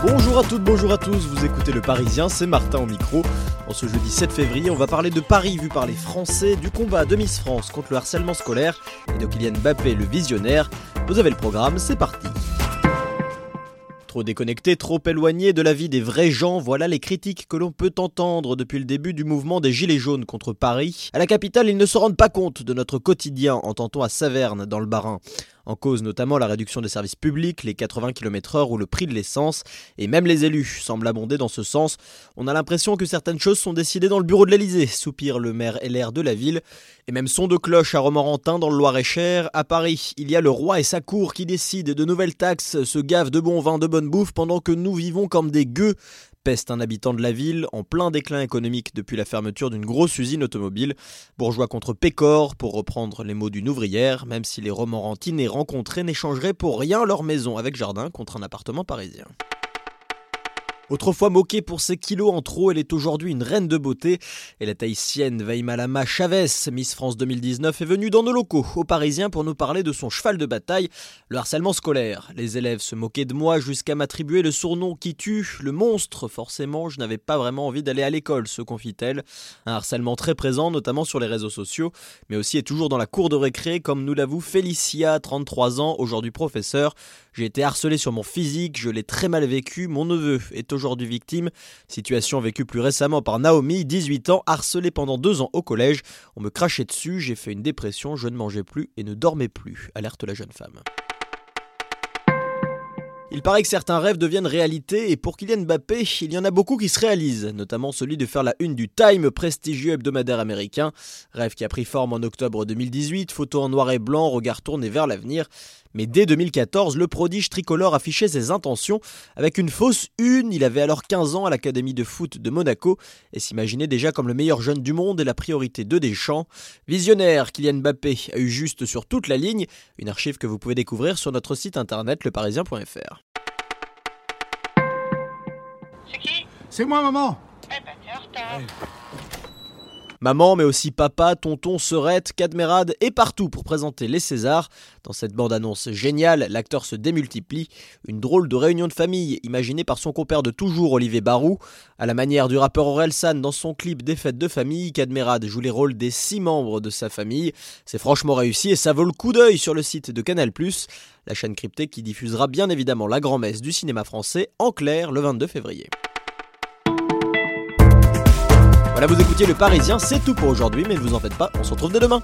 Bonjour à toutes, bonjour à tous, vous écoutez Le Parisien, c'est Martin au micro. En ce jeudi 7 février, on va parler de Paris vu par les Français, du combat de Miss France contre le harcèlement scolaire et de Kylian Mbappé, le visionnaire. Vous avez le programme, c'est parti. Trop déconnecté, trop éloigné de la vie des vrais gens, voilà les critiques que l'on peut entendre depuis le début du mouvement des Gilets jaunes contre Paris. À la capitale, ils ne se rendent pas compte de notre quotidien, entend-on à Saverne, dans le Bas-Rhin. En cause notamment la réduction des services publics, les 80 km/h ou le prix de l'essence, et même les élus semblent abonder dans ce sens. On a l'impression que certaines choses sont décidées dans le bureau de l'Elysée, soupire le maire LR de la ville, et même son de cloche à Romorantin dans le Loir-et-Cher. À Paris, il y a le roi et sa cour qui décident de nouvelles taxes, se gavent de bons vins, de bonne bouffe, pendant que nous vivons comme des gueux peste un habitant de la ville, en plein déclin économique depuis la fermeture d'une grosse usine automobile. Bourgeois contre Pécor, pour reprendre les mots d'une ouvrière, même si les Romorantines rencontrés n'échangeraient pour rien leur maison avec jardin contre un appartement parisien. Autrefois moquée pour ses kilos en trop, elle est aujourd'hui une reine de beauté. Et la tahitienne Vaimalama Chavez, Miss France 2019, est venue dans nos locaux, aux Parisiens, pour nous parler de son cheval de bataille, le harcèlement scolaire. Les élèves se moquaient de moi jusqu'à m'attribuer le surnom qui tue, le monstre. Forcément, je n'avais pas vraiment envie d'aller à l'école, se confie-t-elle. Un harcèlement très présent, notamment sur les réseaux sociaux, mais aussi et toujours dans la cour de récré, comme nous l'avoue Félicia, 33 ans, aujourd'hui professeur. J'ai été harcelé sur mon physique, je l'ai très mal vécu, mon neveu est aujourd'hui victime. Situation vécue plus récemment par Naomi, 18 ans, harcelée pendant deux ans au collège. On me crachait dessus, j'ai fait une dépression, je ne mangeais plus et ne dormais plus, alerte la jeune femme. Il paraît que certains rêves deviennent réalité et pour Kylian Mbappé, il y en a beaucoup qui se réalisent, notamment celui de faire la une du Time, prestigieux hebdomadaire américain. Rêve qui a pris forme en octobre 2018, photo en noir et blanc, regard tourné vers l'avenir. Mais dès 2014, le prodige tricolore affichait ses intentions avec une fausse une. Il avait alors 15 ans à l'Académie de foot de Monaco et s'imaginait déjà comme le meilleur jeune du monde et la priorité de Deschamps. Visionnaire, Kylian Mbappé a eu juste sur toute la ligne, une archive que vous pouvez découvrir sur notre site internet leparisien.fr. C'est moi, maman Eh ben, t'es en retard. Maman, mais aussi papa, tonton, sœurette, cadmérade et partout pour présenter les Césars. Dans cette bande-annonce géniale, l'acteur se démultiplie. Une drôle de réunion de famille imaginée par son compère de toujours, Olivier Barou. À la manière du rappeur Orelsan dans son clip Des fêtes de famille, Cadmerade joue les rôles des six membres de sa famille. C'est franchement réussi et ça vaut le coup d'œil sur le site de Canal+, la chaîne cryptée qui diffusera bien évidemment la grand-messe du cinéma français en clair le 22 février. Voilà, vous Le Parisien, c'est tout pour aujourd'hui, mais ne vous en faites pas, on se retrouve dès demain.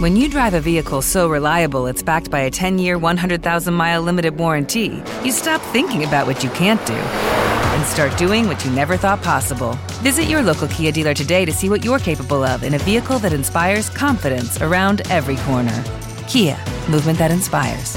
When you drive a vehicle so reliable it's backed by a 10 year, 100,000 mile limited warranty, you stop thinking about what you can't do and start doing what you never thought possible. Visit your local Kia dealer today to see what you're capable of in a vehicle that inspires confidence around every corner. Kia, movement that inspires.